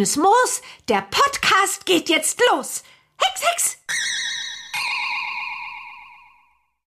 Grünes Moos, der Podcast geht jetzt los. Hex, Hex!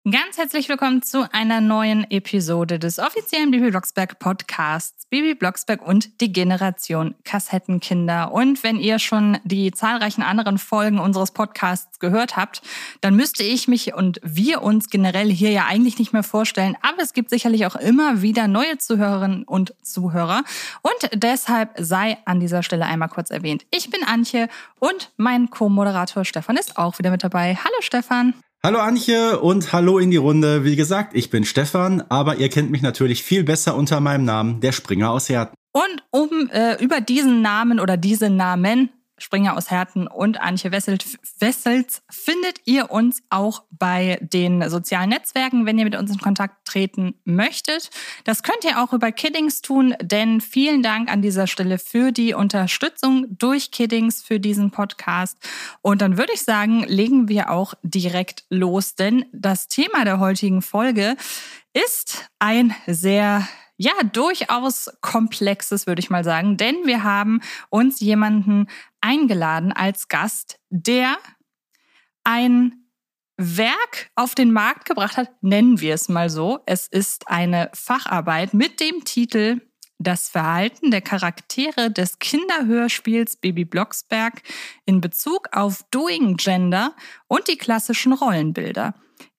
Ganz herzlich willkommen zu einer neuen Episode des offiziellen Bibi Blocksberg Podcasts Bibi Blocksberg und die Generation Kassettenkinder. Und wenn ihr schon die zahlreichen anderen Folgen unseres Podcasts gehört habt, dann müsste ich mich und wir uns generell hier ja eigentlich nicht mehr vorstellen. Aber es gibt sicherlich auch immer wieder neue Zuhörerinnen und Zuhörer. Und deshalb sei an dieser Stelle einmal kurz erwähnt. Ich bin Antje und mein Co-Moderator Stefan ist auch wieder mit dabei. Hallo Stefan. Hallo Antje und hallo in die Runde. Wie gesagt, ich bin Stefan, aber ihr kennt mich natürlich viel besser unter meinem Namen, der Springer aus Herten. Und um äh, über diesen Namen oder diese Namen Springer aus Herten und Antje Wessels, Wessels findet ihr uns auch bei den sozialen Netzwerken, wenn ihr mit uns in Kontakt treten möchtet. Das könnt ihr auch über Kiddings tun, denn vielen Dank an dieser Stelle für die Unterstützung durch Kiddings für diesen Podcast. Und dann würde ich sagen, legen wir auch direkt los, denn das Thema der heutigen Folge ist ein sehr ja, durchaus komplexes, würde ich mal sagen. Denn wir haben uns jemanden eingeladen als Gast, der ein Werk auf den Markt gebracht hat, nennen wir es mal so. Es ist eine Facharbeit mit dem Titel Das Verhalten der Charaktere des Kinderhörspiels Baby Blocksberg in Bezug auf Doing Gender und die klassischen Rollenbilder.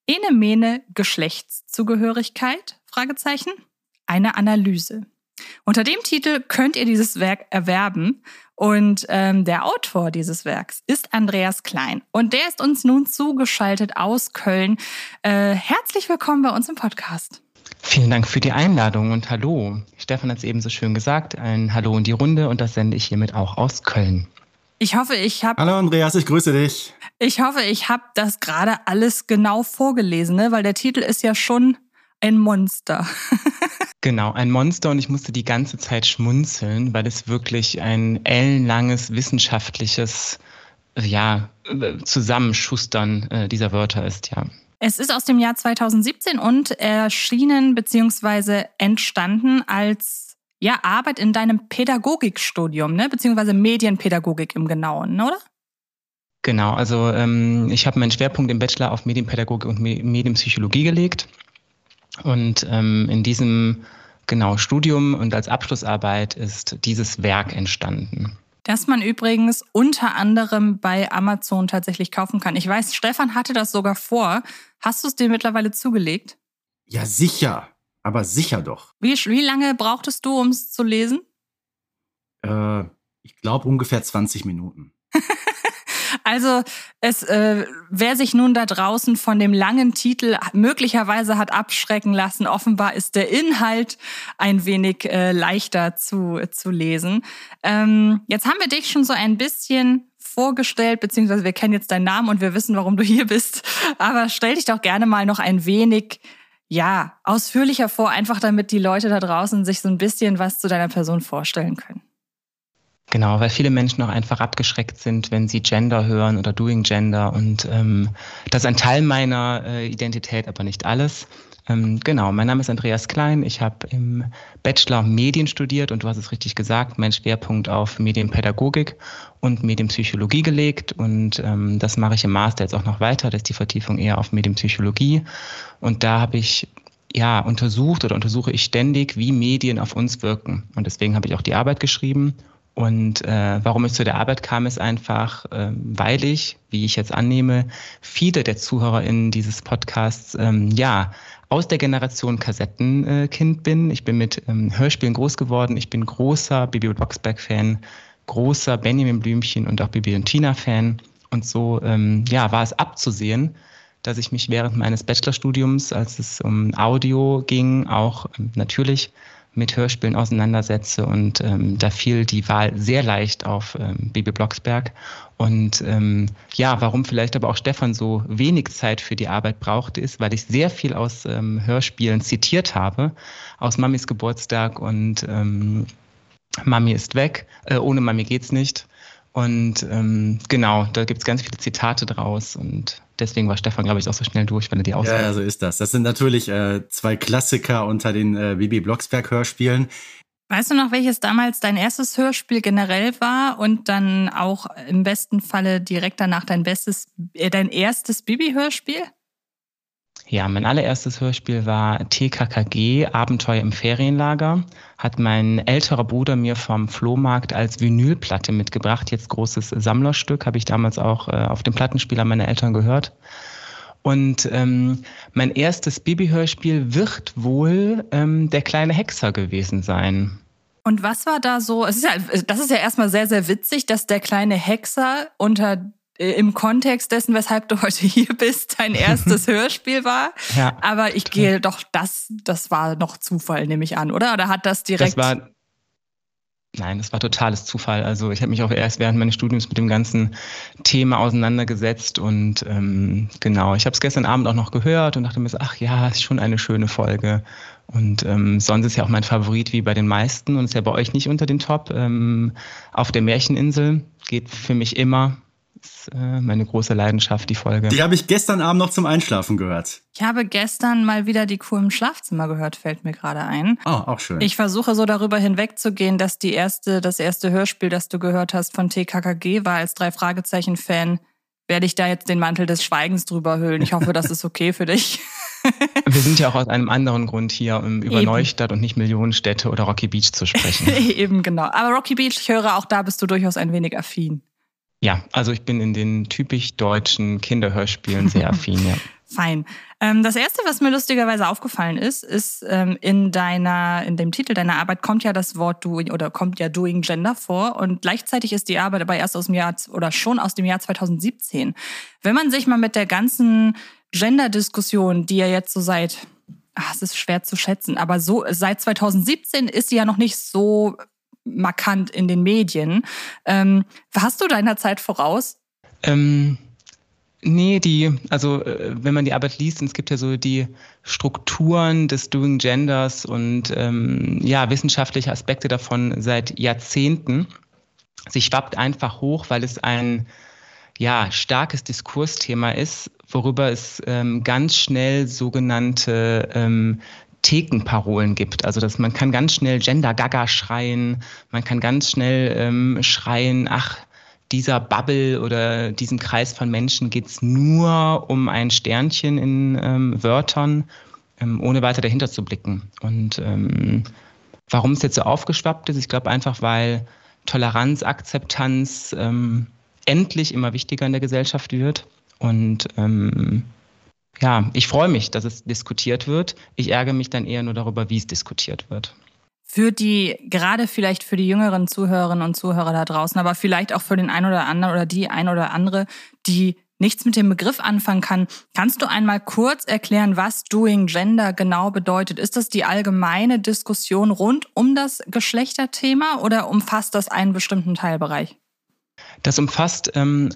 Ene Mene Geschlechtszugehörigkeit? Fragezeichen eine Analyse. Unter dem Titel könnt ihr dieses Werk erwerben. Und ähm, der Autor dieses Werks ist Andreas Klein. Und der ist uns nun zugeschaltet aus Köln. Äh, herzlich willkommen bei uns im Podcast. Vielen Dank für die Einladung und hallo. Stefan hat es eben so schön gesagt. Ein Hallo in die Runde und das sende ich hiermit auch aus Köln. Ich hoffe, ich habe. Hallo Andreas, ich grüße dich. Ich hoffe, ich habe das gerade alles genau vorgelesen, ne? weil der Titel ist ja schon ein Monster. genau, ein Monster und ich musste die ganze Zeit schmunzeln, weil es wirklich ein ellenlanges wissenschaftliches ja, Zusammenschustern äh, dieser Wörter ist, ja. Es ist aus dem Jahr 2017 und erschienen bzw. entstanden als ja, Arbeit in deinem Pädagogikstudium, ne? beziehungsweise Medienpädagogik im Genauen, oder? Genau, also ähm, ich habe meinen Schwerpunkt im Bachelor auf Medienpädagogik und Medienpsychologie gelegt und ähm, in diesem genau Studium und als Abschlussarbeit ist dieses Werk entstanden. Das man übrigens unter anderem bei Amazon tatsächlich kaufen kann. Ich weiß, Stefan hatte das sogar vor. Hast du es dir mittlerweile zugelegt? Ja, sicher. Aber sicher doch. Wie, wie lange brauchtest du, um es zu lesen? Äh, ich glaube ungefähr 20 Minuten. Also es, äh, wer sich nun da draußen von dem langen Titel möglicherweise hat abschrecken lassen, offenbar ist der Inhalt ein wenig äh, leichter zu, zu lesen. Ähm, jetzt haben wir dich schon so ein bisschen vorgestellt, beziehungsweise wir kennen jetzt deinen Namen und wir wissen, warum du hier bist. Aber stell dich doch gerne mal noch ein wenig ja, ausführlicher vor, einfach damit die Leute da draußen sich so ein bisschen was zu deiner Person vorstellen können. Genau, weil viele Menschen auch einfach abgeschreckt sind, wenn sie Gender hören oder Doing Gender. Und ähm, das ist ein Teil meiner äh, Identität, aber nicht alles. Ähm, genau, mein Name ist Andreas Klein. Ich habe im Bachelor Medien studiert und du hast es richtig gesagt, mein Schwerpunkt auf Medienpädagogik und Medienpsychologie gelegt. Und ähm, das mache ich im Master jetzt auch noch weiter. Das ist die Vertiefung eher auf Medienpsychologie. Und da habe ich ja untersucht oder untersuche ich ständig, wie Medien auf uns wirken. Und deswegen habe ich auch die Arbeit geschrieben und äh, warum ich zu der Arbeit kam, ist einfach, äh, weil ich, wie ich jetzt annehme, viele der ZuhörerInnen dieses Podcasts ähm, ja aus der Generation Kassettenkind äh, bin. Ich bin mit ähm, Hörspielen groß geworden. Ich bin großer Bibi Boxberg-Fan, großer Benjamin Blümchen und auch Bibi und Tina-Fan. Und so ähm, ja, war es abzusehen, dass ich mich während meines Bachelorstudiums, als es um Audio ging, auch ähm, natürlich mit Hörspielen auseinandersetze. Und ähm, da fiel die Wahl sehr leicht auf ähm, Bibi Blocksberg. Und ähm, ja, warum vielleicht aber auch Stefan so wenig Zeit für die Arbeit brauchte, ist, weil ich sehr viel aus ähm, Hörspielen zitiert habe, aus Mamis Geburtstag und ähm, Mami ist weg, äh, ohne Mami geht's nicht. Und ähm, genau, da gibt es ganz viele Zitate draus und deswegen war Stefan, glaube ich, auch so schnell durch, wenn er die auswählt. Ja, so ist das. Das sind natürlich äh, zwei Klassiker unter den äh, Bibi Blocksberg Hörspielen. Weißt du noch, welches damals dein erstes Hörspiel generell war und dann auch im besten Falle direkt danach dein bestes, äh, dein erstes Bibi-Hörspiel? Ja, mein allererstes Hörspiel war TKKG, Abenteuer im Ferienlager. Hat mein älterer Bruder mir vom Flohmarkt als Vinylplatte mitgebracht. Jetzt großes Sammlerstück, habe ich damals auch äh, auf dem Plattenspieler meiner Eltern gehört. Und ähm, mein erstes Babyhörspiel wird wohl ähm, Der kleine Hexer gewesen sein. Und was war da so? Ist ja, das ist ja erstmal sehr, sehr witzig, dass der kleine Hexer unter im Kontext dessen, weshalb du heute hier bist, dein erstes Hörspiel war. Ja, Aber ich gehe doch, das, das war noch Zufall, nehme ich an, oder? Oder hat das direkt. Das war, Nein, das war totales Zufall. Also ich habe mich auch erst während meines Studiums mit dem ganzen Thema auseinandergesetzt und ähm, genau, ich habe es gestern Abend auch noch gehört und dachte mir so, ach ja, ist schon eine schöne Folge. Und ähm, sonst ist ja auch mein Favorit wie bei den meisten und ist ja bei euch nicht unter den Top. Ähm, auf der Märcheninsel geht für mich immer ist äh, meine große Leidenschaft, die Folge. Die habe ich gestern Abend noch zum Einschlafen gehört. Ich habe gestern mal wieder die Kuh im Schlafzimmer gehört, fällt mir gerade ein. Oh, auch schön. Ich versuche so darüber hinwegzugehen, dass die erste, das erste Hörspiel, das du gehört hast von TKKG war als drei Fragezeichen Fan. Werde ich da jetzt den Mantel des Schweigens drüber hüllen? Ich hoffe, das ist okay für dich. Wir sind ja auch aus einem anderen Grund hier, um über Eben. Neustadt und nicht Millionenstädte oder Rocky Beach zu sprechen. Eben, genau. Aber Rocky Beach, ich höre, auch da bist du durchaus ein wenig affin. Ja, also ich bin in den typisch deutschen Kinderhörspielen sehr affin, ja. Fein. Ähm, das erste, was mir lustigerweise aufgefallen ist, ist ähm, in deiner, in dem Titel deiner Arbeit kommt ja das Wort Doing oder kommt ja Doing Gender vor und gleichzeitig ist die Arbeit aber erst aus dem Jahr oder schon aus dem Jahr 2017. Wenn man sich mal mit der ganzen Gender-Diskussion, die ja jetzt so seit, ach, es ist schwer zu schätzen, aber so seit 2017 ist sie ja noch nicht so markant in den Medien. Ähm, hast du deiner Zeit voraus? Ähm, nee, die, also äh, wenn man die Arbeit liest, es gibt ja so die Strukturen des Doing Genders und ähm, ja, wissenschaftliche Aspekte davon seit Jahrzehnten. Sie schwappt einfach hoch, weil es ein ja, starkes Diskursthema ist, worüber es ähm, ganz schnell sogenannte ähm, Thekenparolen gibt. Also dass man kann ganz schnell Gender Gaga schreien, man kann ganz schnell ähm, schreien, ach, dieser Bubble oder diesem Kreis von Menschen geht's nur um ein Sternchen in ähm, Wörtern, ähm, ohne weiter dahinter zu blicken. Und ähm, warum es jetzt so aufgeschwappt ist, ich glaube einfach, weil Toleranz, Akzeptanz ähm, endlich immer wichtiger in der Gesellschaft wird. Und ähm, ja, ich freue mich, dass es diskutiert wird. Ich ärgere mich dann eher nur darüber, wie es diskutiert wird. Für die, gerade vielleicht für die jüngeren Zuhörerinnen und Zuhörer da draußen, aber vielleicht auch für den einen oder anderen oder die ein oder andere, die nichts mit dem Begriff anfangen kann. Kannst du einmal kurz erklären, was Doing Gender genau bedeutet? Ist das die allgemeine Diskussion rund um das Geschlechterthema oder umfasst das einen bestimmten Teilbereich? Das umfasst ähm,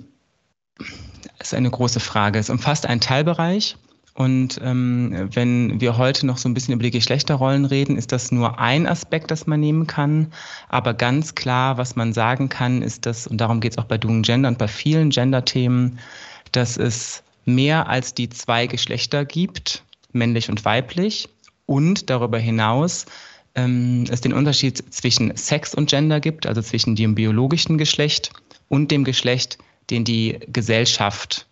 ist eine große Frage. Es umfasst einen Teilbereich. Und ähm, wenn wir heute noch so ein bisschen über die Geschlechterrollen reden, ist das nur ein Aspekt, das man nehmen kann. Aber ganz klar, was man sagen kann, ist dass, und darum geht es auch bei Doing Gender und bei vielen Gender-Themen, dass es mehr als die zwei Geschlechter gibt, männlich und weiblich. Und darüber hinaus ähm, es den Unterschied zwischen Sex und Gender gibt, also zwischen dem biologischen Geschlecht und dem Geschlecht, den die Gesellschaft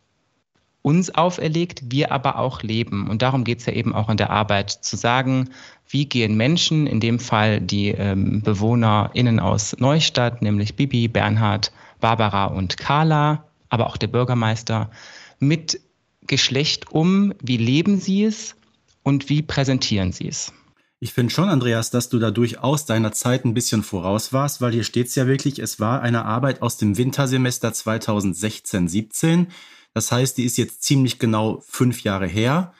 uns auferlegt, wir aber auch leben. Und darum geht es ja eben auch in der Arbeit, zu sagen, wie gehen Menschen, in dem Fall die ähm, BewohnerInnen aus Neustadt, nämlich Bibi, Bernhard, Barbara und Carla, aber auch der Bürgermeister, mit Geschlecht um, wie leben sie es und wie präsentieren sie es? Ich finde schon, Andreas, dass du da durchaus deiner Zeit ein bisschen voraus warst, weil hier steht es ja wirklich, es war eine Arbeit aus dem Wintersemester 2016-17. Das heißt, die ist jetzt ziemlich genau fünf Jahre her.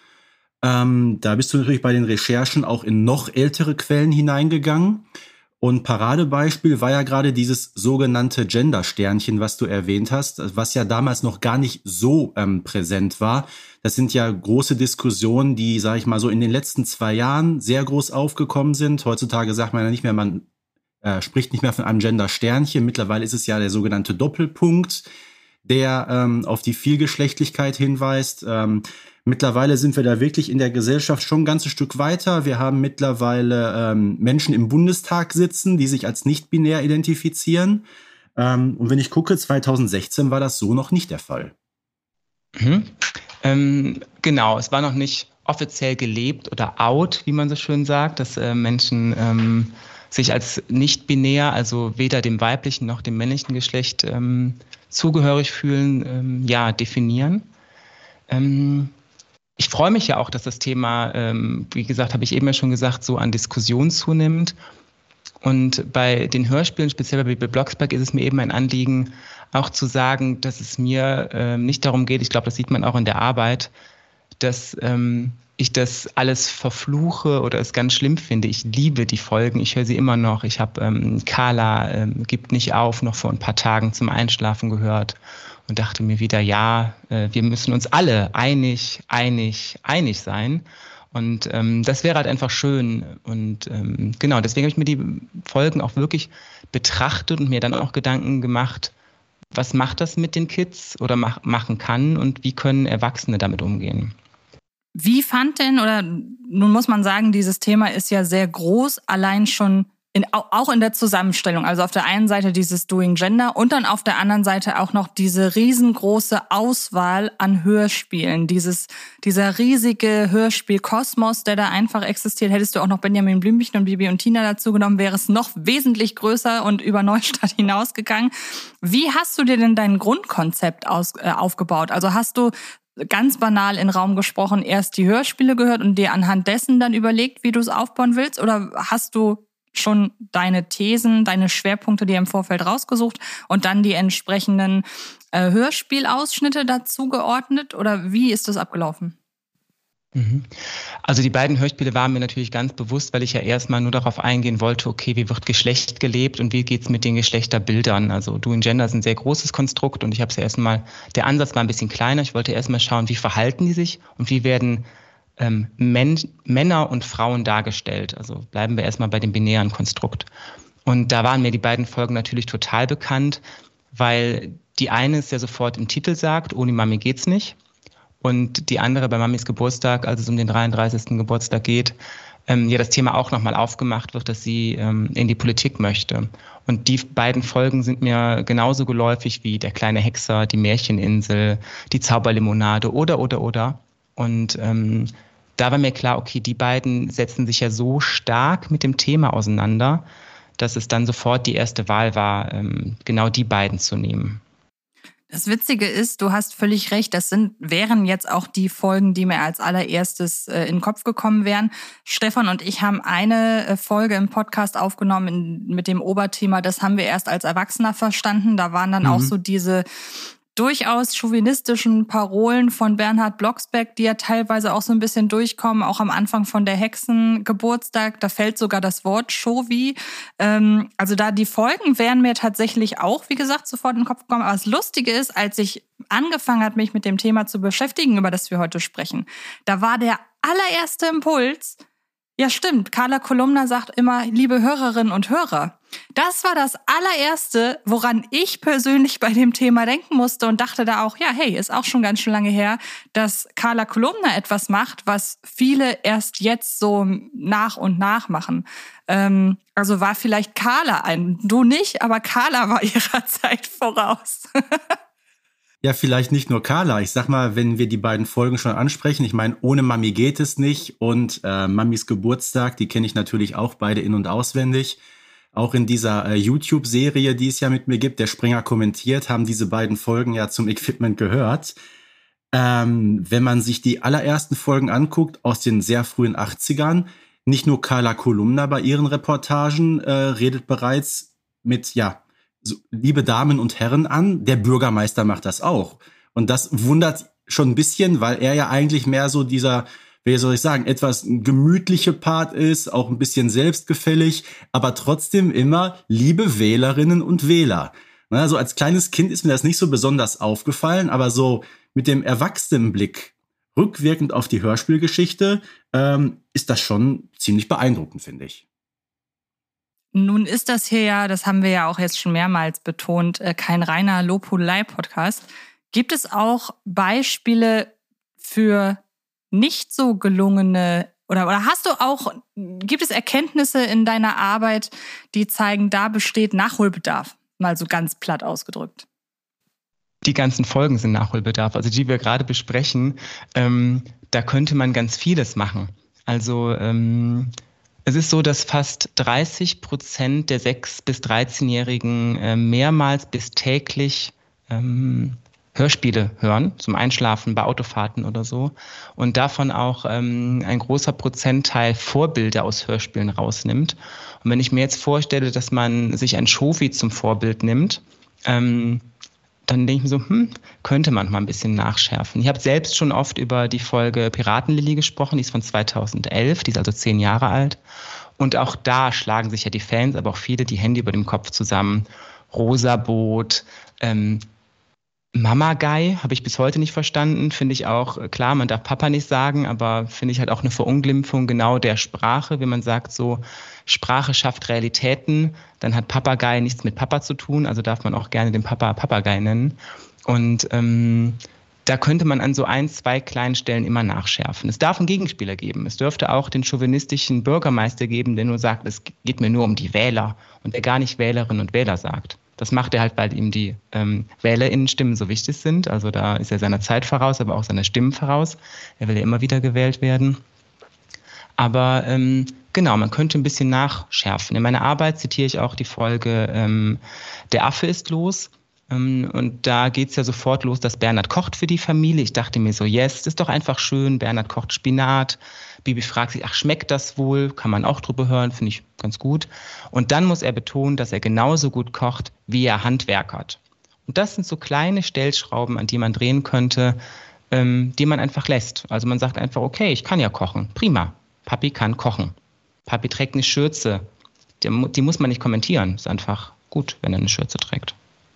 Ähm, da bist du natürlich bei den Recherchen auch in noch ältere Quellen hineingegangen. Und Paradebeispiel war ja gerade dieses sogenannte Gender-Sternchen, was du erwähnt hast, was ja damals noch gar nicht so ähm, präsent war. Das sind ja große Diskussionen, die, sage ich mal, so in den letzten zwei Jahren sehr groß aufgekommen sind. Heutzutage sagt man ja nicht mehr, man äh, spricht nicht mehr von einem Gender-Sternchen. Mittlerweile ist es ja der sogenannte Doppelpunkt, der ähm, auf die Vielgeschlechtlichkeit hinweist. Ähm, Mittlerweile sind wir da wirklich in der Gesellschaft schon ein ganzes Stück weiter. Wir haben mittlerweile ähm, Menschen im Bundestag sitzen, die sich als nicht binär identifizieren. Ähm, und wenn ich gucke, 2016 war das so noch nicht der Fall. Mhm. Ähm, genau, es war noch nicht offiziell gelebt oder out, wie man so schön sagt, dass äh, Menschen ähm, sich als nicht binär, also weder dem weiblichen noch dem männlichen Geschlecht ähm, zugehörig fühlen, ähm, ja, definieren. Ähm, ich freue mich ja auch, dass das Thema, ähm, wie gesagt, habe ich eben ja schon gesagt, so an Diskussion zunimmt. Und bei den Hörspielen, speziell bei Blocksberg, ist es mir eben ein Anliegen, auch zu sagen, dass es mir äh, nicht darum geht, ich glaube, das sieht man auch in der Arbeit, dass ähm, ich das alles verfluche oder es ganz schlimm finde. Ich liebe die Folgen, ich höre sie immer noch. Ich habe ähm, Carla ähm, gibt nicht auf noch vor ein paar Tagen zum Einschlafen gehört und dachte mir wieder, ja, äh, wir müssen uns alle einig, einig, einig sein. Und ähm, das wäre halt einfach schön. Und ähm, genau, deswegen habe ich mir die Folgen auch wirklich betrachtet und mir dann auch Gedanken gemacht, was macht das mit den Kids oder mach, machen kann und wie können Erwachsene damit umgehen. Wie fand denn, oder nun muss man sagen, dieses Thema ist ja sehr groß, allein schon in, auch in der Zusammenstellung. Also auf der einen Seite dieses Doing Gender und dann auf der anderen Seite auch noch diese riesengroße Auswahl an Hörspielen. Dieses, dieser riesige Hörspielkosmos, der da einfach existiert. Hättest du auch noch Benjamin Blümchen und Bibi und Tina dazu genommen, wäre es noch wesentlich größer und über Neustadt hinausgegangen. Wie hast du dir denn dein Grundkonzept aus, äh, aufgebaut? Also hast du ganz banal in Raum gesprochen erst die Hörspiele gehört und dir anhand dessen dann überlegt, wie du es aufbauen willst? Oder hast du schon deine Thesen, deine Schwerpunkte dir im Vorfeld rausgesucht und dann die entsprechenden äh, Hörspielausschnitte dazu geordnet? Oder wie ist das abgelaufen? Mhm. Also die beiden Hörspiele waren mir natürlich ganz bewusst, weil ich ja erstmal nur darauf eingehen wollte, okay, wie wird Geschlecht gelebt und wie geht's mit den Geschlechterbildern? Also Du in Gender ist ein sehr großes Konstrukt und ich habe es ja erstmal, der Ansatz war ein bisschen kleiner. Ich wollte erstmal schauen, wie verhalten die sich und wie werden ähm, Men Männer und Frauen dargestellt. Also bleiben wir erstmal bei dem binären Konstrukt. Und da waren mir die beiden Folgen natürlich total bekannt, weil die eine es ja sofort im Titel sagt, ohne Mami geht's nicht und die andere bei Mamis Geburtstag, als es um den 33. Geburtstag geht, ähm, ja das Thema auch nochmal aufgemacht wird, dass sie ähm, in die Politik möchte. Und die beiden Folgen sind mir genauso geläufig wie Der kleine Hexer, die Märcheninsel, die Zauberlimonade oder, oder, oder. Und ähm, da war mir klar, okay, die beiden setzen sich ja so stark mit dem Thema auseinander, dass es dann sofort die erste Wahl war, ähm, genau die beiden zu nehmen. Das Witzige ist, du hast völlig recht, das sind, wären jetzt auch die Folgen, die mir als allererstes äh, in den Kopf gekommen wären. Stefan und ich haben eine äh, Folge im Podcast aufgenommen in, mit dem Oberthema, das haben wir erst als Erwachsener verstanden. Da waren dann mhm. auch so diese durchaus chauvinistischen Parolen von Bernhard Blocksberg, die ja teilweise auch so ein bisschen durchkommen, auch am Anfang von der Hexengeburtstag, da fällt sogar das Wort Chauvi. Ähm, also da die Folgen wären mir tatsächlich auch, wie gesagt, sofort in den Kopf gekommen. Aber das Lustige ist, als ich angefangen hat, mich mit dem Thema zu beschäftigen, über das wir heute sprechen, da war der allererste Impuls, ja, stimmt. Carla Kolumna sagt immer, liebe Hörerinnen und Hörer. Das war das allererste, woran ich persönlich bei dem Thema denken musste und dachte da auch, ja, hey, ist auch schon ganz schön lange her, dass Carla Kolumna etwas macht, was viele erst jetzt so nach und nach machen. Ähm, also war vielleicht Carla ein, du nicht, aber Carla war ihrer Zeit voraus. Ja, vielleicht nicht nur Carla. Ich sag mal, wenn wir die beiden Folgen schon ansprechen, ich meine, ohne Mami geht es nicht und äh, Mamis Geburtstag, die kenne ich natürlich auch beide in- und auswendig. Auch in dieser äh, YouTube-Serie, die es ja mit mir gibt, der Springer kommentiert, haben diese beiden Folgen ja zum Equipment gehört. Ähm, wenn man sich die allerersten Folgen anguckt aus den sehr frühen 80ern, nicht nur Carla Kolumna bei ihren Reportagen äh, redet bereits mit, ja, so, liebe Damen und Herren an, der Bürgermeister macht das auch. Und das wundert schon ein bisschen, weil er ja eigentlich mehr so dieser, wie soll ich sagen, etwas gemütliche Part ist, auch ein bisschen selbstgefällig, aber trotzdem immer liebe Wählerinnen und Wähler. Also als kleines Kind ist mir das nicht so besonders aufgefallen, aber so mit dem Erwachsenenblick rückwirkend auf die Hörspielgeschichte ähm, ist das schon ziemlich beeindruckend, finde ich. Nun ist das hier ja, das haben wir ja auch jetzt schon mehrmals betont, äh, kein reiner Lobhudelei-Podcast. Gibt es auch Beispiele für nicht so gelungene oder, oder hast du auch, gibt es Erkenntnisse in deiner Arbeit, die zeigen, da besteht Nachholbedarf? Mal so ganz platt ausgedrückt. Die ganzen Folgen sind Nachholbedarf, also die wir gerade besprechen. Ähm, da könnte man ganz vieles machen. Also ähm, es ist so, dass fast 30 Prozent der 6- bis 13-Jährigen äh, mehrmals bis täglich ähm, Hörspiele hören, zum Einschlafen bei Autofahrten oder so. Und davon auch ähm, ein großer Prozentteil Vorbilder aus Hörspielen rausnimmt. Und wenn ich mir jetzt vorstelle, dass man sich ein Shofi zum Vorbild nimmt, ähm, dann denke ich mir so, hm, könnte man mal ein bisschen nachschärfen. Ich habe selbst schon oft über die Folge Piratenlilly gesprochen, die ist von 2011, die ist also zehn Jahre alt. Und auch da schlagen sich ja die Fans, aber auch viele die Hände über dem Kopf zusammen. Rosa Boot, ähm, Mama Guy habe ich bis heute nicht verstanden. Finde ich auch, äh, klar, man darf Papa nicht sagen, aber finde ich halt auch eine Verunglimpfung genau der Sprache, wenn man sagt so, Sprache schafft Realitäten, dann hat Papagei nichts mit Papa zu tun, also darf man auch gerne den Papa Papagei nennen. Und ähm, da könnte man an so ein, zwei kleinen Stellen immer nachschärfen. Es darf einen Gegenspieler geben. Es dürfte auch den chauvinistischen Bürgermeister geben, der nur sagt, es geht mir nur um die Wähler und der gar nicht Wählerinnen und Wähler sagt. Das macht er halt, weil ihm die ähm, WählerInnen-Stimmen so wichtig sind. Also da ist er seiner Zeit voraus, aber auch seiner Stimmen voraus. Er will ja immer wieder gewählt werden. Aber ähm, genau, man könnte ein bisschen nachschärfen. In meiner Arbeit zitiere ich auch die Folge ähm, Der Affe ist los. Ähm, und da geht es ja sofort los, dass Bernhard kocht für die Familie. Ich dachte mir so, yes, ist doch einfach schön. Bernhard kocht Spinat. Bibi fragt sich, ach, schmeckt das wohl? Kann man auch drüber hören, finde ich ganz gut. Und dann muss er betonen, dass er genauso gut kocht, wie er handwerkert. Und das sind so kleine Stellschrauben, an die man drehen könnte, ähm, die man einfach lässt. Also man sagt einfach, okay, ich kann ja kochen. Prima. Papi kann kochen. Papi trägt eine Schürze. Die, die muss man nicht kommentieren. Ist einfach gut, wenn er eine Schürze trägt.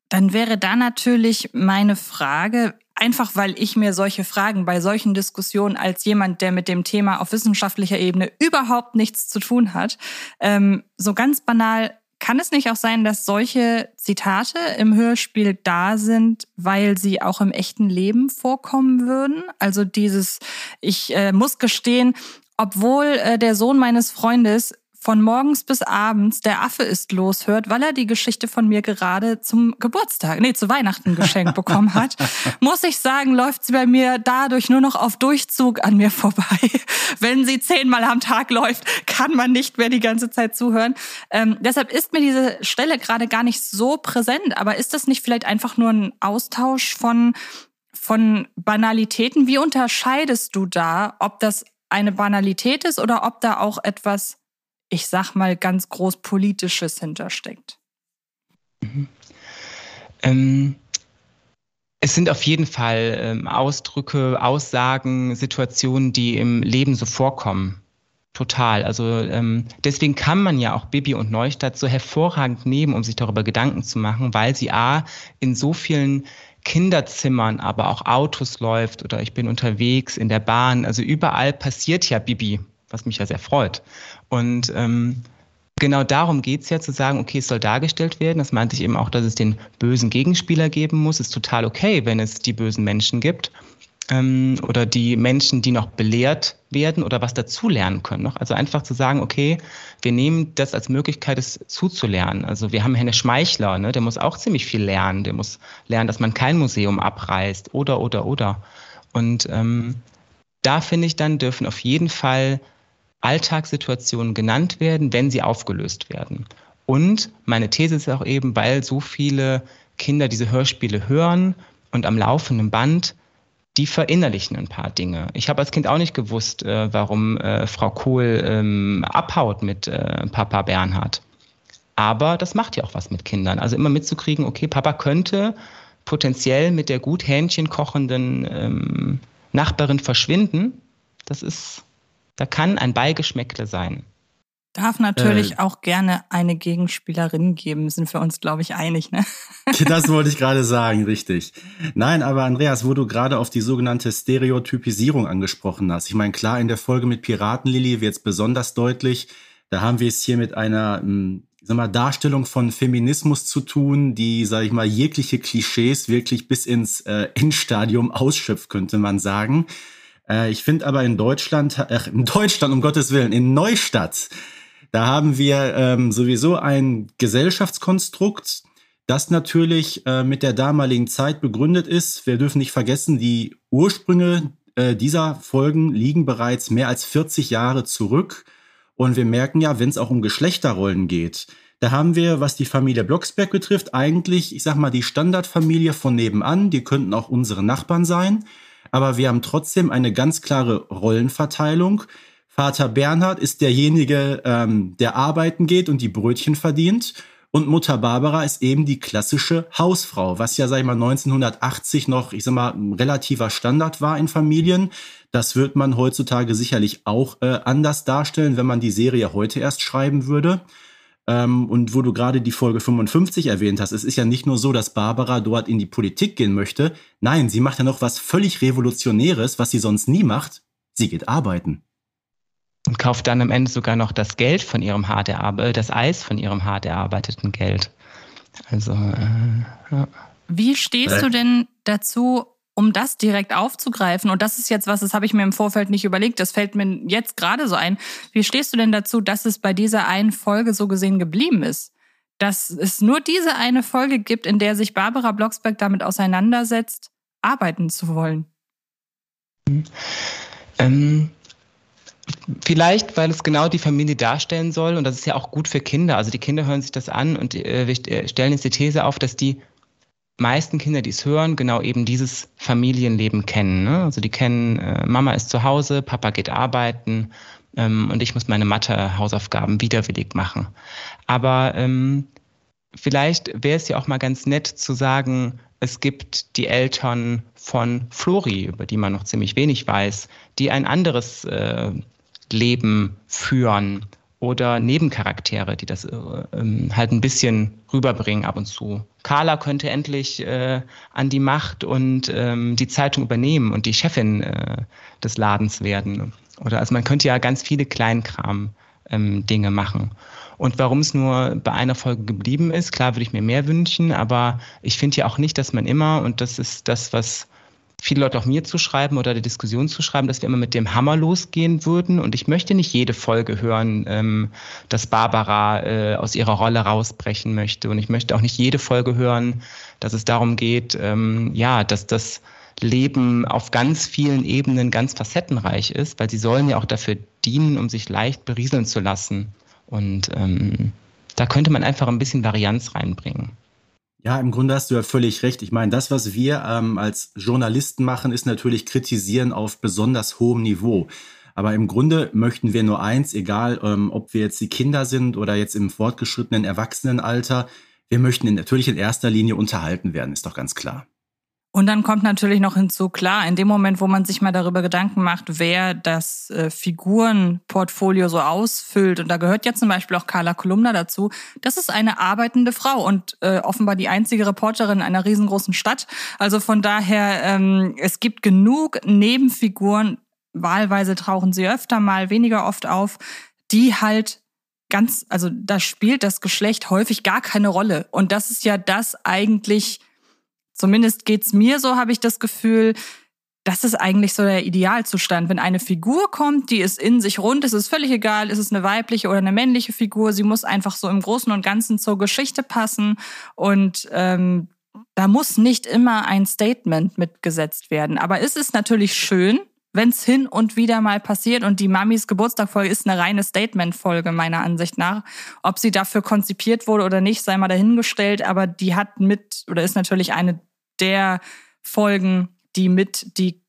Dann wäre da natürlich meine Frage, einfach weil ich mir solche Fragen bei solchen Diskussionen als jemand, der mit dem Thema auf wissenschaftlicher Ebene überhaupt nichts zu tun hat, ähm, so ganz banal, kann es nicht auch sein, dass solche Zitate im Hörspiel da sind, weil sie auch im echten Leben vorkommen würden? Also dieses, ich äh, muss gestehen, obwohl äh, der Sohn meines Freundes von morgens bis abends der Affe ist los hört, weil er die Geschichte von mir gerade zum Geburtstag, nee, zu Weihnachten geschenkt bekommen hat, muss ich sagen, läuft sie bei mir dadurch nur noch auf Durchzug an mir vorbei. Wenn sie zehnmal am Tag läuft, kann man nicht mehr die ganze Zeit zuhören. Ähm, deshalb ist mir diese Stelle gerade gar nicht so präsent. Aber ist das nicht vielleicht einfach nur ein Austausch von von Banalitäten? Wie unterscheidest du da, ob das eine Banalität ist oder ob da auch etwas ich sag mal, ganz groß Politisches hintersteckt? Mhm. Ähm, es sind auf jeden Fall ähm, Ausdrücke, Aussagen, Situationen, die im Leben so vorkommen. Total. Also ähm, deswegen kann man ja auch Bibi und Neustadt so hervorragend nehmen, um sich darüber Gedanken zu machen, weil sie a in so vielen Kinderzimmern, aber auch Autos läuft oder ich bin unterwegs in der Bahn. Also überall passiert ja Bibi was mich ja sehr freut. Und ähm, genau darum geht es ja zu sagen, okay, es soll dargestellt werden. Das meinte ich eben auch, dass es den bösen Gegenspieler geben muss. Ist total okay, wenn es die bösen Menschen gibt. Ähm, oder die Menschen, die noch belehrt werden oder was dazulernen können noch. Also einfach zu sagen, okay, wir nehmen das als Möglichkeit, es zuzulernen. Also wir haben Henne Schmeichler, ne, der muss auch ziemlich viel lernen. Der muss lernen, dass man kein Museum abreißt oder, oder, oder. Und ähm, da finde ich dann, dürfen auf jeden Fall Alltagssituationen genannt werden, wenn sie aufgelöst werden. Und meine These ist auch eben, weil so viele Kinder diese Hörspiele hören und am laufenden Band, die verinnerlichen ein paar Dinge. Ich habe als Kind auch nicht gewusst, äh, warum äh, Frau Kohl ähm, abhaut mit äh, Papa Bernhard. Aber das macht ja auch was mit Kindern. Also immer mitzukriegen, okay, Papa könnte potenziell mit der gut Hähnchen kochenden ähm, Nachbarin verschwinden. Das ist da kann ein Beigeschmäckle sein. Darf natürlich äh, auch gerne eine Gegenspielerin geben, sind wir uns, glaube ich, einig, ne? Das wollte ich gerade sagen, richtig. Nein, aber Andreas, wo du gerade auf die sogenannte Stereotypisierung angesprochen hast. Ich meine, klar, in der Folge mit Piratenlilly wird es besonders deutlich. Da haben wir es hier mit einer hm, sag mal, Darstellung von Feminismus zu tun, die, sage ich mal, jegliche Klischees wirklich bis ins äh, Endstadium ausschöpft, könnte man sagen. Äh, ich finde aber in Deutschland, äh, in Deutschland um Gottes Willen, in Neustadt, da haben wir ähm, sowieso ein Gesellschaftskonstrukt, das natürlich äh, mit der damaligen Zeit begründet ist. Wir dürfen nicht vergessen, die Ursprünge äh, dieser Folgen liegen bereits mehr als 40 Jahre zurück. Und wir merken ja, wenn es auch um Geschlechterrollen geht, da haben wir, was die Familie Blocksberg betrifft, eigentlich, ich sag mal, die Standardfamilie von nebenan. Die könnten auch unsere Nachbarn sein. Aber wir haben trotzdem eine ganz klare Rollenverteilung. Vater Bernhard ist derjenige, ähm, der arbeiten geht und die Brötchen verdient. Und Mutter Barbara ist eben die klassische Hausfrau, was ja, sag ich mal, 1980 noch, ich sag mal, ein relativer Standard war in Familien. Das wird man heutzutage sicherlich auch äh, anders darstellen, wenn man die Serie heute erst schreiben würde. Ähm, und wo du gerade die Folge 55 erwähnt hast, es ist ja nicht nur so, dass Barbara dort in die Politik gehen möchte. Nein, sie macht ja noch was völlig Revolutionäres, was sie sonst nie macht. Sie geht arbeiten und kauft dann am Ende sogar noch das Geld von ihrem hart erarbeiteten, das Eis von ihrem hart erarbeiteten Geld. Also, äh, ja. Wie stehst du denn dazu, um das direkt aufzugreifen? Und das ist jetzt was, das habe ich mir im Vorfeld nicht überlegt. Das fällt mir jetzt gerade so ein. Wie stehst du denn dazu, dass es bei dieser einen Folge so gesehen geblieben ist? Dass es nur diese eine Folge gibt, in der sich Barbara Blocksberg damit auseinandersetzt, arbeiten zu wollen? Ähm, Vielleicht, weil es genau die Familie darstellen soll und das ist ja auch gut für Kinder. Also die Kinder hören sich das an und äh, wir äh, stellen jetzt die These auf, dass die meisten Kinder, die es hören, genau eben dieses Familienleben kennen. Ne? Also die kennen, äh, Mama ist zu Hause, Papa geht arbeiten ähm, und ich muss meine Mathe-Hausaufgaben widerwillig machen. Aber ähm, vielleicht wäre es ja auch mal ganz nett zu sagen, es gibt die Eltern von Flori, über die man noch ziemlich wenig weiß, die ein anderes äh, Leben führen oder Nebencharaktere, die das äh, ähm, halt ein bisschen rüberbringen ab und zu. Carla könnte endlich äh, an die Macht und ähm, die Zeitung übernehmen und die Chefin äh, des Ladens werden. Oder also man könnte ja ganz viele Kleinkram ähm, machen. Und warum es nur bei einer Folge geblieben ist, klar würde ich mir mehr wünschen, aber ich finde ja auch nicht, dass man immer, und das ist das, was viele Leute auch mir zuschreiben oder der Diskussion zuschreiben, dass wir immer mit dem Hammer losgehen würden. Und ich möchte nicht jede Folge hören, ähm, dass Barbara äh, aus ihrer Rolle rausbrechen möchte. Und ich möchte auch nicht jede Folge hören, dass es darum geht, ähm, ja, dass das Leben auf ganz vielen Ebenen ganz facettenreich ist, weil sie sollen ja auch dafür dienen, um sich leicht berieseln zu lassen. Und ähm, da könnte man einfach ein bisschen Varianz reinbringen. Ja, im Grunde hast du ja völlig recht. Ich meine, das, was wir ähm, als Journalisten machen, ist natürlich kritisieren auf besonders hohem Niveau. Aber im Grunde möchten wir nur eins, egal ähm, ob wir jetzt die Kinder sind oder jetzt im fortgeschrittenen Erwachsenenalter, wir möchten in, natürlich in erster Linie unterhalten werden, ist doch ganz klar. Und dann kommt natürlich noch hinzu, klar, in dem Moment, wo man sich mal darüber Gedanken macht, wer das äh, Figurenportfolio so ausfüllt, und da gehört ja zum Beispiel auch Carla Kolumna dazu, das ist eine arbeitende Frau und äh, offenbar die einzige Reporterin einer riesengroßen Stadt. Also von daher, ähm, es gibt genug Nebenfiguren, wahlweise tauchen sie öfter mal, weniger oft auf, die halt ganz, also da spielt das Geschlecht häufig gar keine Rolle. Und das ist ja das eigentlich, Zumindest geht's mir so, habe ich das Gefühl, das ist eigentlich so der Idealzustand. Wenn eine Figur kommt, die ist in sich rund, ist es völlig egal, ist es eine weibliche oder eine männliche Figur, sie muss einfach so im Großen und Ganzen zur Geschichte passen und ähm, da muss nicht immer ein Statement mitgesetzt werden. Aber es ist natürlich schön, wenn es hin und wieder mal passiert und die Mamis Geburtstagfolge ist eine reine Statement-Folge meiner Ansicht nach. Ob sie dafür konzipiert wurde oder nicht, sei mal dahingestellt, aber die hat mit oder ist natürlich eine der Folgen, die mit die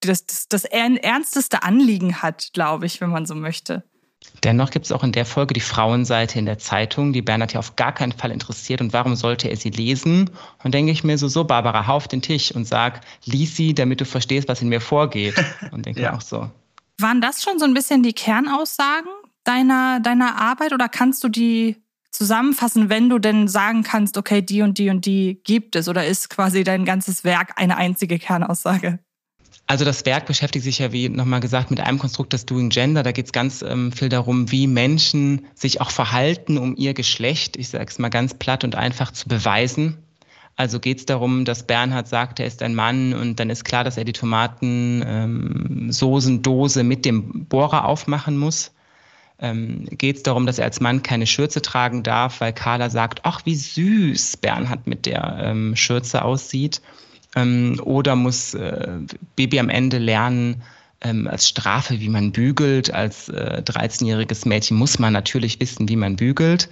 das, das, das ernsteste Anliegen hat, glaube ich, wenn man so möchte. Dennoch gibt es auch in der Folge die Frauenseite in der Zeitung, die Bernhard ja auf gar keinen Fall interessiert. Und warum sollte er sie lesen? Und denke ich mir so, so Barbara, hau auf den Tisch und sag, lies sie, damit du verstehst, was in mir vorgeht. Und denke ja. mir auch so. Waren das schon so ein bisschen die Kernaussagen deiner, deiner Arbeit oder kannst du die zusammenfassen, wenn du denn sagen kannst, okay, die und die und die gibt es oder ist quasi dein ganzes Werk eine einzige Kernaussage? Also das Werk beschäftigt sich ja, wie nochmal gesagt, mit einem Konstrukt, das Doing Gender. Da geht es ganz ähm, viel darum, wie Menschen sich auch verhalten, um ihr Geschlecht, ich sage es mal ganz platt und einfach, zu beweisen. Also geht es darum, dass Bernhard sagt, er ist ein Mann und dann ist klar, dass er die Tomatensoßendose ähm, mit dem Bohrer aufmachen muss. Ähm, geht es darum, dass er als Mann keine Schürze tragen darf, weil Carla sagt, ach, wie süß Bernhard mit der ähm, Schürze aussieht. Ähm, oder muss äh, Baby am Ende lernen, ähm, als Strafe, wie man bügelt. Als äh, 13-jähriges Mädchen muss man natürlich wissen, wie man bügelt.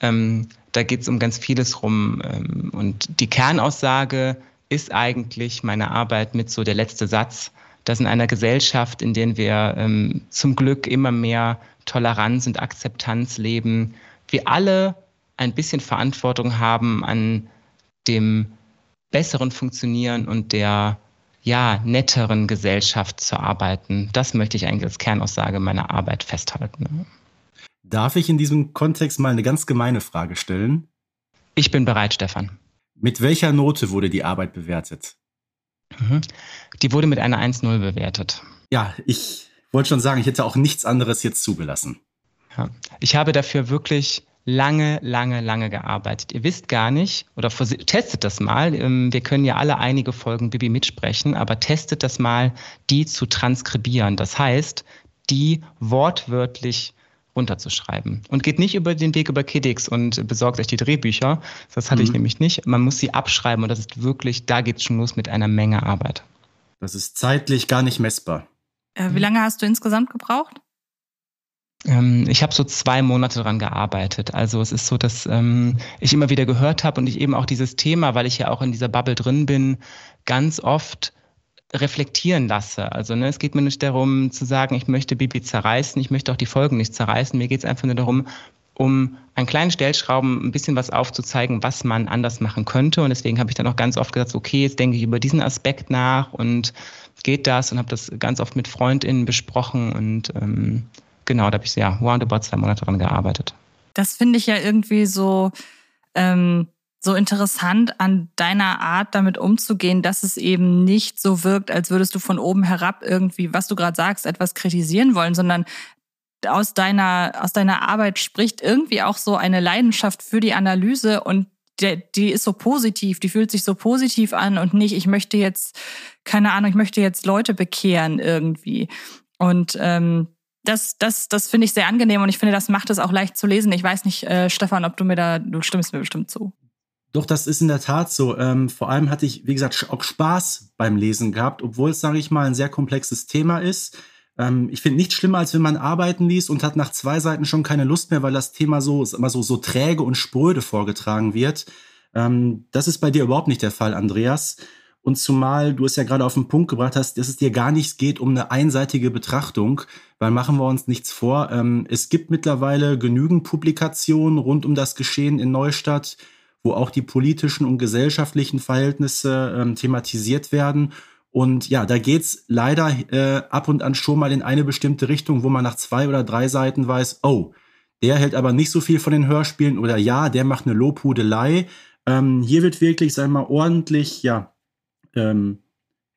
Ähm, da geht es um ganz vieles rum. Ähm, und die Kernaussage ist eigentlich meine Arbeit mit so der letzte Satz, dass in einer Gesellschaft, in der wir ähm, zum Glück immer mehr Toleranz und Akzeptanz leben, wir alle ein bisschen Verantwortung haben an dem besseren Funktionieren und der ja, netteren Gesellschaft zu arbeiten. Das möchte ich eigentlich als Kernaussage meiner Arbeit festhalten. Darf ich in diesem Kontext mal eine ganz gemeine Frage stellen? Ich bin bereit, Stefan. Mit welcher Note wurde die Arbeit bewertet? Mhm. Die wurde mit einer 1-0 bewertet. Ja, ich wollte schon sagen, ich hätte auch nichts anderes jetzt zugelassen. Ja. Ich habe dafür wirklich lange, lange, lange gearbeitet. Ihr wisst gar nicht, oder testet das mal, ähm, wir können ja alle einige Folgen Bibi mitsprechen, aber testet das mal, die zu transkribieren. Das heißt, die wortwörtlich runterzuschreiben. Und geht nicht über den Weg über Kiddix und besorgt euch die Drehbücher. Das hatte mhm. ich nämlich nicht. Man muss sie abschreiben und das ist wirklich, da geht es schon los mit einer Menge Arbeit. Das ist zeitlich gar nicht messbar. Äh, wie lange hast du insgesamt gebraucht? Ähm, ich habe so zwei Monate daran gearbeitet. Also es ist so, dass ähm, ich immer wieder gehört habe und ich eben auch dieses Thema, weil ich ja auch in dieser Bubble drin bin, ganz oft reflektieren lasse. Also ne, es geht mir nicht darum zu sagen, ich möchte Bibi zerreißen, ich möchte auch die Folgen nicht zerreißen. Mir geht es einfach nur darum, um an kleinen Stellschrauben ein bisschen was aufzuzeigen, was man anders machen könnte. Und deswegen habe ich dann auch ganz oft gesagt, okay, jetzt denke ich über diesen Aspekt nach und geht das und habe das ganz oft mit FreundInnen besprochen und ähm, genau, da habe ich ja roundabout zwei Monate dran gearbeitet. Das finde ich ja irgendwie so ähm, so interessant an deiner Art, damit umzugehen, dass es eben nicht so wirkt, als würdest du von oben herab irgendwie, was du gerade sagst, etwas kritisieren wollen, sondern aus deiner, aus deiner Arbeit spricht irgendwie auch so eine Leidenschaft für die Analyse und die, die ist so positiv, die fühlt sich so positiv an und nicht, ich möchte jetzt, keine Ahnung, ich möchte jetzt Leute bekehren irgendwie. Und ähm, das, das, das finde ich sehr angenehm und ich finde, das macht es auch leicht zu lesen. Ich weiß nicht, äh, Stefan, ob du mir da, du stimmst mir bestimmt zu. Doch, das ist in der Tat so. Ähm, vor allem hatte ich, wie gesagt, auch Spaß beim Lesen gehabt, obwohl es, sage ich mal, ein sehr komplexes Thema ist. Ähm, ich finde nichts schlimmer, als wenn man Arbeiten liest und hat nach zwei Seiten schon keine Lust mehr, weil das Thema so immer so, so träge und spröde vorgetragen wird. Ähm, das ist bei dir überhaupt nicht der Fall, Andreas. Und zumal du es ja gerade auf den Punkt gebracht hast, dass es dir gar nichts geht um eine einseitige Betrachtung, weil machen wir uns nichts vor. Ähm, es gibt mittlerweile genügend Publikationen rund um das Geschehen in Neustadt wo auch die politischen und gesellschaftlichen Verhältnisse ähm, thematisiert werden. Und ja, da geht's leider äh, ab und an schon mal in eine bestimmte Richtung, wo man nach zwei oder drei Seiten weiß, oh, der hält aber nicht so viel von den Hörspielen oder ja, der macht eine Lobhudelei. Ähm, hier wird wirklich, sagen wir mal, ordentlich, ja, ähm,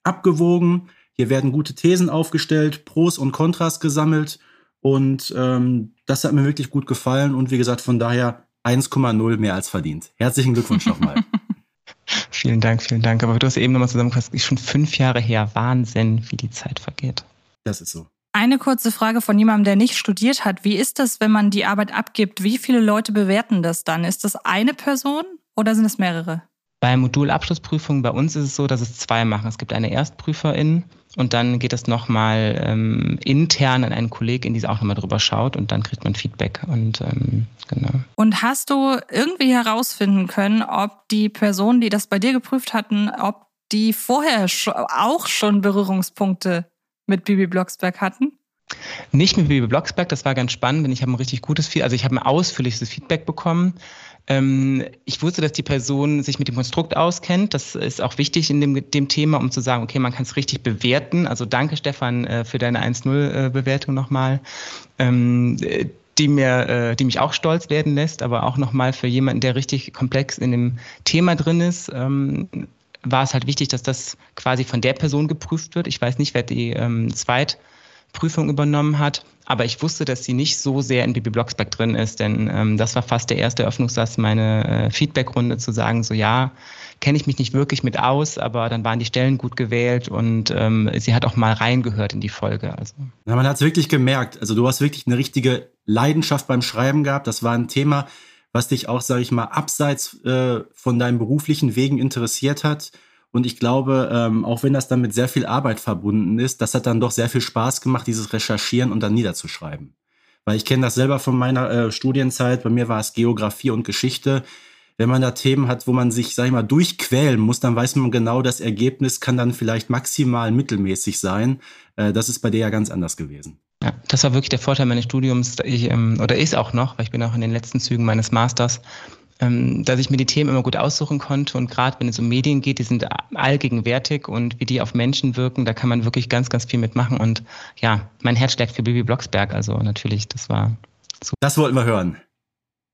abgewogen. Hier werden gute Thesen aufgestellt, Pros und Kontras gesammelt. Und ähm, das hat mir wirklich gut gefallen. Und wie gesagt, von daher 1,0 mehr als verdient. Herzlichen Glückwunsch nochmal. vielen Dank, vielen Dank. Aber du hast eben nochmal zusammengefasst, ist schon fünf Jahre her. Wahnsinn, wie die Zeit vergeht. Das ist so. Eine kurze Frage von jemandem, der nicht studiert hat. Wie ist das, wenn man die Arbeit abgibt? Wie viele Leute bewerten das dann? Ist das eine Person oder sind es mehrere? Bei Modulabschlussprüfungen bei uns ist es so, dass es zwei machen. Es gibt eine Erstprüferin und dann geht es nochmal ähm, intern an einen Kollegen, die auch nochmal drüber schaut und dann kriegt man Feedback. Und ähm, genau. Und hast du irgendwie herausfinden können, ob die Personen, die das bei dir geprüft hatten, ob die vorher auch schon Berührungspunkte mit Bibi Blocksberg hatten? Nicht mit Bibi Blocksberg, das war ganz spannend, denn ich habe ein richtig gutes Feedback, also ich habe ein ausführliches Feedback bekommen. Ähm, ich wusste, dass die Person sich mit dem Konstrukt auskennt. Das ist auch wichtig in dem, dem Thema, um zu sagen, okay, man kann es richtig bewerten. Also danke, Stefan, äh, für deine 1-0-Bewertung nochmal. Ähm, die mir, äh, die mich auch stolz werden lässt, aber auch nochmal für jemanden, der richtig komplex in dem Thema drin ist, ähm, war es halt wichtig, dass das quasi von der Person geprüft wird. Ich weiß nicht, wer die ähm, Zweit Prüfung übernommen hat. Aber ich wusste, dass sie nicht so sehr in Bibi Blocksberg drin ist, denn ähm, das war fast der erste Eröffnungssatz, meine äh, Feedbackrunde zu sagen, so ja, kenne ich mich nicht wirklich mit aus, aber dann waren die Stellen gut gewählt und ähm, sie hat auch mal reingehört in die Folge. Also. Ja, man hat es wirklich gemerkt. Also du hast wirklich eine richtige Leidenschaft beim Schreiben gehabt. Das war ein Thema, was dich auch, sage ich mal, abseits äh, von deinen beruflichen Wegen interessiert hat. Und ich glaube, ähm, auch wenn das dann mit sehr viel Arbeit verbunden ist, das hat dann doch sehr viel Spaß gemacht, dieses Recherchieren und dann niederzuschreiben. Weil ich kenne das selber von meiner äh, Studienzeit. Bei mir war es Geografie und Geschichte. Wenn man da Themen hat, wo man sich, sag ich mal, durchquälen muss, dann weiß man genau, das Ergebnis kann dann vielleicht maximal mittelmäßig sein. Äh, das ist bei dir ja ganz anders gewesen. Ja, das war wirklich der Vorteil meines Studiums, ich, ähm, oder ist auch noch, weil ich bin auch in den letzten Zügen meines Masters, dass ich mir die Themen immer gut aussuchen konnte. Und gerade wenn es um Medien geht, die sind allgegenwärtig und wie die auf Menschen wirken, da kann man wirklich ganz, ganz viel mitmachen. Und ja, mein Herz schlägt für Bibi Blocksberg. Also natürlich, das war so. Das wollten wir hören.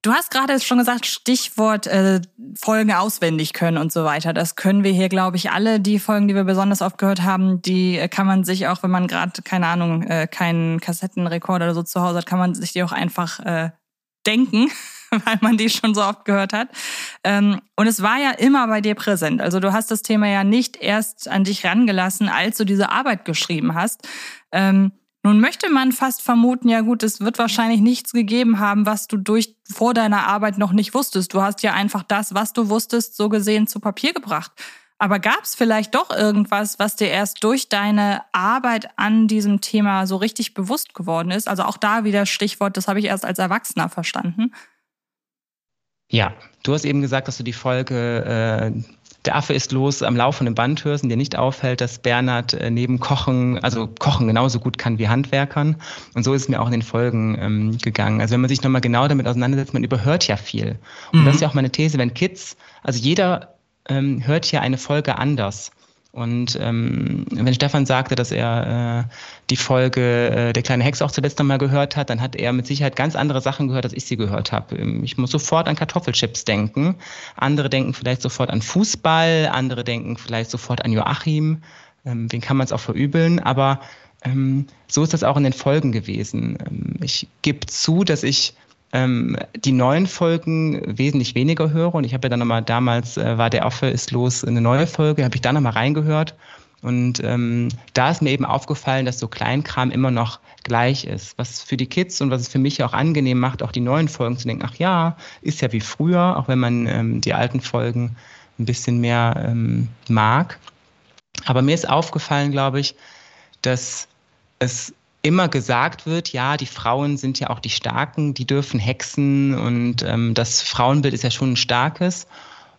Du hast gerade schon gesagt, Stichwort äh, Folgen auswendig können und so weiter. Das können wir hier, glaube ich, alle. Die Folgen, die wir besonders oft gehört haben, die äh, kann man sich auch, wenn man gerade, keine Ahnung, äh, keinen Kassettenrekorder oder so zu Hause hat, kann man sich die auch einfach äh, denken. weil man die schon so oft gehört hat. Ähm, und es war ja immer bei dir präsent. Also du hast das Thema ja nicht erst an dich rangelassen, als du diese Arbeit geschrieben hast. Ähm, nun möchte man fast vermuten, ja gut, es wird wahrscheinlich nichts gegeben haben, was du durch vor deiner Arbeit noch nicht wusstest. Du hast ja einfach das, was du wusstest, so gesehen zu Papier gebracht. Aber gab es vielleicht doch irgendwas, was dir erst durch deine Arbeit an diesem Thema so richtig bewusst geworden ist? Also auch da wieder Stichwort, das habe ich erst als Erwachsener verstanden. Ja, du hast eben gesagt, dass du die Folge äh, Der Affe ist los am laufenden Band hörst und dir nicht auffällt, dass Bernhard äh, neben Kochen, also Kochen genauso gut kann wie Handwerkern. Und so ist es mir auch in den Folgen ähm, gegangen. Also wenn man sich nochmal genau damit auseinandersetzt, man überhört ja viel. Und mhm. das ist ja auch meine These, wenn Kids, also jeder ähm, hört ja eine Folge anders. Und ähm, wenn Stefan sagte, dass er äh, die Folge äh, Der kleine Hex auch zuletzt nochmal gehört hat, dann hat er mit Sicherheit ganz andere Sachen gehört, als ich sie gehört habe. Ähm, ich muss sofort an Kartoffelchips denken. Andere denken vielleicht sofort an Fußball, andere denken vielleicht sofort an Joachim. Ähm, wen kann man es auch verübeln? Aber ähm, so ist das auch in den Folgen gewesen. Ähm, ich gebe zu, dass ich ähm, die neuen Folgen wesentlich weniger höre. Und ich habe ja dann nochmal, damals äh, war der Affe ist los, eine neue Folge, habe ich da nochmal reingehört. Und ähm, da ist mir eben aufgefallen, dass so Kleinkram immer noch gleich ist. Was für die Kids und was es für mich auch angenehm macht, auch die neuen Folgen zu denken, ach ja, ist ja wie früher, auch wenn man ähm, die alten Folgen ein bisschen mehr ähm, mag. Aber mir ist aufgefallen, glaube ich, dass es immer gesagt wird, ja, die Frauen sind ja auch die Starken, die dürfen hexen und ähm, das Frauenbild ist ja schon ein starkes.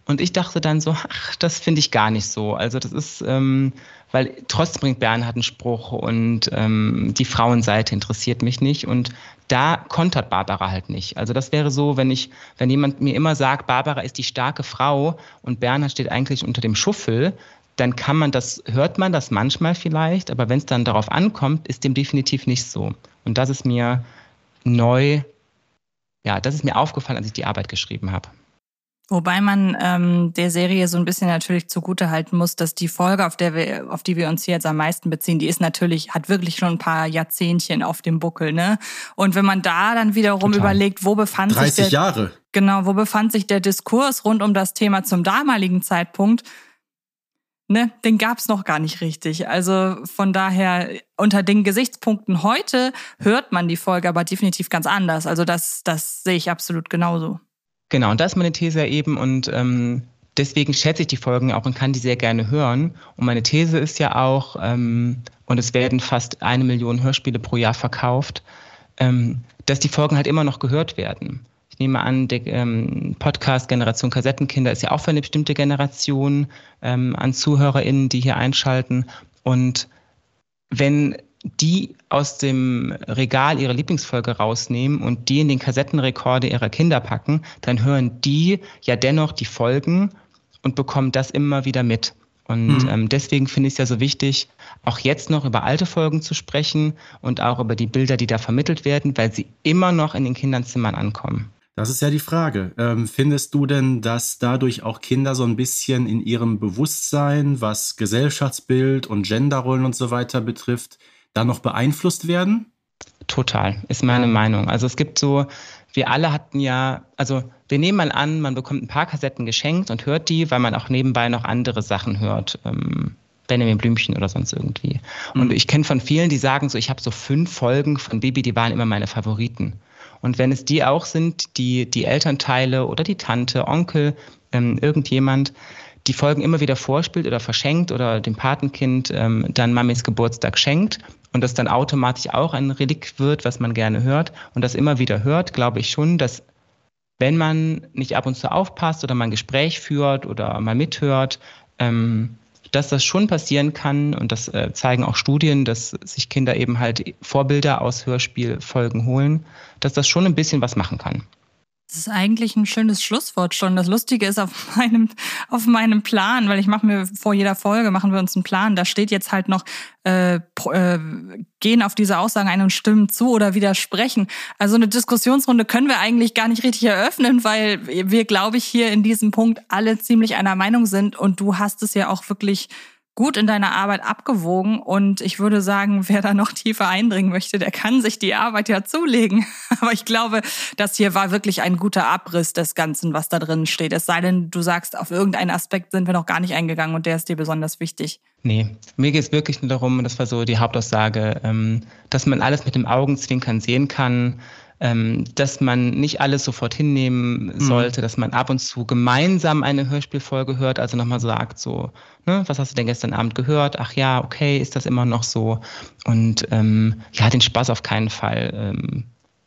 Und ich dachte dann so, ach, das finde ich gar nicht so. Also das ist, ähm, weil trotzdem bringt Bernhard einen Spruch und ähm, die Frauenseite interessiert mich nicht. Und da kontert Barbara halt nicht. Also das wäre so, wenn ich, wenn jemand mir immer sagt, Barbara ist die starke Frau und Bernhard steht eigentlich unter dem Schuffel, dann kann man das, hört man das manchmal vielleicht, aber wenn es dann darauf ankommt, ist dem definitiv nicht so. Und das ist mir neu, ja, das ist mir aufgefallen, als ich die Arbeit geschrieben habe. Wobei man ähm, der Serie so ein bisschen natürlich zugute halten muss, dass die Folge, auf, der wir, auf die wir uns hier jetzt am meisten beziehen, die ist natürlich, hat wirklich schon ein paar Jahrzehntchen auf dem Buckel, ne? Und wenn man da dann wiederum Total. überlegt, wo befand 30 sich der, Jahre. Genau, wo befand sich der Diskurs rund um das Thema zum damaligen Zeitpunkt, ne, den gab's noch gar nicht richtig. Also von daher, unter den Gesichtspunkten heute hört man die Folge aber definitiv ganz anders. Also das, das sehe ich absolut genauso. Genau, und das ist meine These eben und ähm, deswegen schätze ich die Folgen auch und kann die sehr gerne hören. Und meine These ist ja auch, ähm, und es werden fast eine Million Hörspiele pro Jahr verkauft, ähm, dass die Folgen halt immer noch gehört werden. Ich nehme an, der ähm, Podcast Generation Kassettenkinder ist ja auch für eine bestimmte Generation ähm, an ZuhörerInnen, die hier einschalten. Und wenn die aus dem Regal ihre Lieblingsfolge rausnehmen und die in den Kassettenrekorde ihrer Kinder packen, dann hören die ja dennoch die Folgen und bekommen das immer wieder mit. Und mhm. ähm, deswegen finde ich es ja so wichtig, auch jetzt noch über alte Folgen zu sprechen und auch über die Bilder, die da vermittelt werden, weil sie immer noch in den Kinderzimmern ankommen. Das ist ja die Frage. Ähm, findest du denn, dass dadurch auch Kinder so ein bisschen in ihrem Bewusstsein, was Gesellschaftsbild und Genderrollen und so weiter betrifft, da noch beeinflusst werden? Total, ist meine Meinung. Also es gibt so, wir alle hatten ja, also wir nehmen mal an, man bekommt ein paar Kassetten geschenkt und hört die, weil man auch nebenbei noch andere Sachen hört. Ähm, Benjamin Blümchen oder sonst irgendwie. Und mhm. ich kenne von vielen, die sagen so, ich habe so fünf Folgen von Bibi, die waren immer meine Favoriten. Und wenn es die auch sind, die, die Elternteile oder die Tante, Onkel, ähm, irgendjemand, die Folgen immer wieder vorspielt oder verschenkt oder dem Patenkind ähm, dann Mamis Geburtstag schenkt und das dann automatisch auch ein Relikt wird, was man gerne hört und das immer wieder hört, glaube ich schon, dass wenn man nicht ab und zu aufpasst oder mal ein Gespräch führt oder mal mithört, ähm, dass das schon passieren kann und das äh, zeigen auch Studien, dass sich Kinder eben halt Vorbilder aus Hörspielfolgen holen, dass das schon ein bisschen was machen kann. Das ist eigentlich ein schönes Schlusswort schon. Das Lustige ist auf meinem, auf meinem Plan, weil ich mache mir vor jeder Folge, machen wir uns einen Plan. Da steht jetzt halt noch, äh, äh, gehen auf diese Aussagen ein und stimmen zu oder widersprechen. Also eine Diskussionsrunde können wir eigentlich gar nicht richtig eröffnen, weil wir, glaube ich, hier in diesem Punkt alle ziemlich einer Meinung sind. Und du hast es ja auch wirklich gut in deiner Arbeit abgewogen und ich würde sagen, wer da noch tiefer eindringen möchte, der kann sich die Arbeit ja zulegen. Aber ich glaube, das hier war wirklich ein guter Abriss des Ganzen, was da drin steht. Es sei denn, du sagst, auf irgendeinen Aspekt sind wir noch gar nicht eingegangen und der ist dir besonders wichtig. Nee, mir geht es wirklich nur darum, und das war so die Hauptaussage, ähm, dass man alles mit dem Augenzwinkern sehen kann, ähm, dass man nicht alles sofort hinnehmen mhm. sollte, mhm. dass man ab und zu gemeinsam eine Hörspielfolge hört, also nochmal sagt so, ne, was hast du denn gestern Abend gehört? Ach ja, okay, ist das immer noch so? Und ähm, ja, den Spaß auf keinen Fall ähm,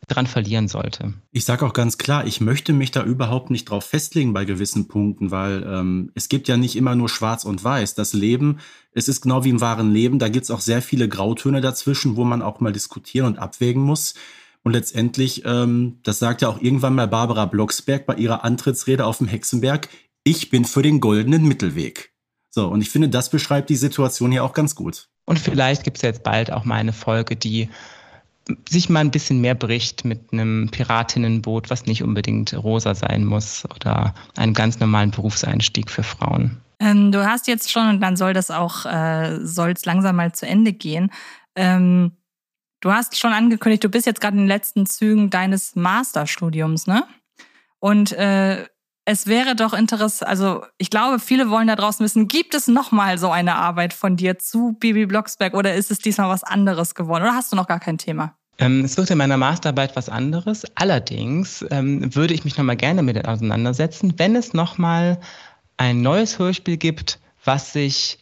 dran verlieren sollte. Ich sage auch ganz klar, ich möchte mich da überhaupt nicht drauf festlegen bei gewissen Punkten, weil ähm, es gibt ja nicht immer nur Schwarz und Weiß. Das Leben, es ist genau wie im wahren Leben, da gibt es auch sehr viele Grautöne dazwischen, wo man auch mal diskutieren und abwägen muss. Und letztendlich, ähm, das sagt ja auch irgendwann mal Barbara Blocksberg bei ihrer Antrittsrede auf dem Hexenberg, ich bin für den goldenen Mittelweg. So, und ich finde, das beschreibt die Situation hier auch ganz gut. Und vielleicht gibt es jetzt bald auch mal eine Folge, die sich mal ein bisschen mehr bricht mit einem Piratinnenboot, was nicht unbedingt rosa sein muss oder einem ganz normalen Berufseinstieg für Frauen. Ähm, du hast jetzt schon, und dann soll das auch, äh, soll es langsam mal zu Ende gehen, ähm, Du hast schon angekündigt, du bist jetzt gerade in den letzten Zügen deines Masterstudiums, ne? Und äh, es wäre doch interessant, also ich glaube, viele wollen da draußen wissen, gibt es nochmal so eine Arbeit von dir zu Bibi Blocksberg oder ist es diesmal was anderes geworden oder hast du noch gar kein Thema? Ähm, es wird in meiner Masterarbeit was anderes. Allerdings ähm, würde ich mich nochmal gerne mit auseinandersetzen, wenn es nochmal ein neues Hörspiel gibt, was sich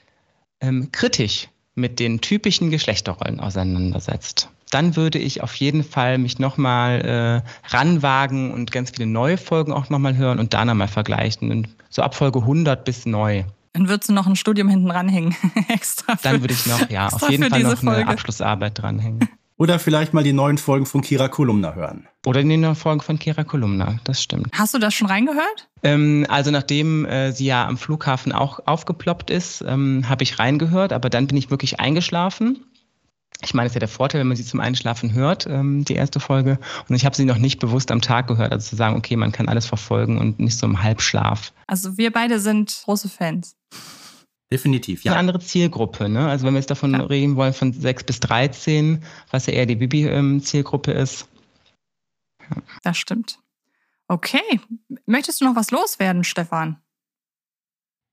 ähm, kritisch mit den typischen Geschlechterrollen auseinandersetzt, dann würde ich auf jeden Fall mich nochmal äh, ranwagen und ganz viele neue Folgen auch nochmal hören und da nochmal vergleichen. Und so ab Folge 100 bis neu. Dann würdest du noch ein Studium hinten ranhängen, extra. Für, dann würde ich noch, ja, auf jeden Fall noch eine Folge. Abschlussarbeit dranhängen. Oder vielleicht mal die neuen Folgen von Kira Kolumna hören. Oder die neuen Folgen von Kira Kolumna, das stimmt. Hast du das schon reingehört? Ähm, also nachdem äh, sie ja am Flughafen auch aufgeploppt ist, ähm, habe ich reingehört, aber dann bin ich wirklich eingeschlafen. Ich meine, es ist ja der Vorteil, wenn man sie zum Einschlafen hört, ähm, die erste Folge. Und ich habe sie noch nicht bewusst am Tag gehört. Also zu sagen, okay, man kann alles verfolgen und nicht so im Halbschlaf. Also wir beide sind große Fans. Definitiv, ja. Eine andere Zielgruppe, ne? Also wenn wir jetzt davon ja. reden wollen, von 6 bis 13, was ja eher die Bibi-Zielgruppe ist. Ja. Das stimmt. Okay. Möchtest du noch was loswerden, Stefan?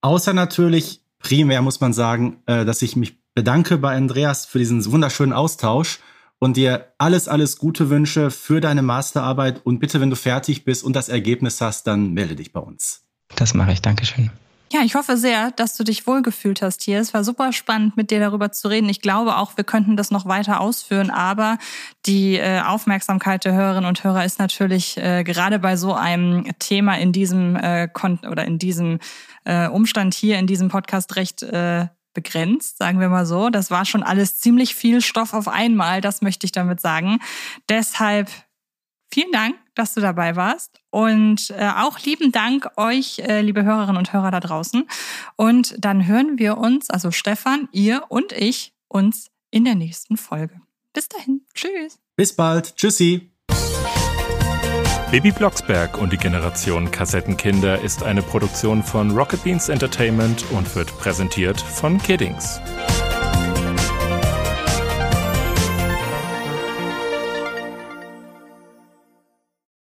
Außer natürlich, primär muss man sagen, äh, dass ich mich bedanke bei Andreas für diesen wunderschönen Austausch und dir alles, alles Gute wünsche für deine Masterarbeit. Und bitte, wenn du fertig bist und das Ergebnis hast, dann melde dich bei uns. Das mache ich. Dankeschön. Ja, ich hoffe sehr, dass du dich wohlgefühlt hast hier. Es war super spannend, mit dir darüber zu reden. Ich glaube auch, wir könnten das noch weiter ausführen, aber die äh, Aufmerksamkeit der Hörerinnen und Hörer ist natürlich äh, gerade bei so einem Thema in diesem äh, oder in diesem äh, Umstand hier in diesem Podcast recht äh, begrenzt, sagen wir mal so. Das war schon alles ziemlich viel Stoff auf einmal, das möchte ich damit sagen. Deshalb vielen Dank, dass du dabei warst. Und äh, auch lieben Dank euch, äh, liebe Hörerinnen und Hörer da draußen. Und dann hören wir uns, also Stefan, ihr und ich, uns in der nächsten Folge. Bis dahin. Tschüss. Bis bald. Tschüssi. Baby Blocksberg und die Generation Kassettenkinder ist eine Produktion von Rocket Beans Entertainment und wird präsentiert von Kiddings.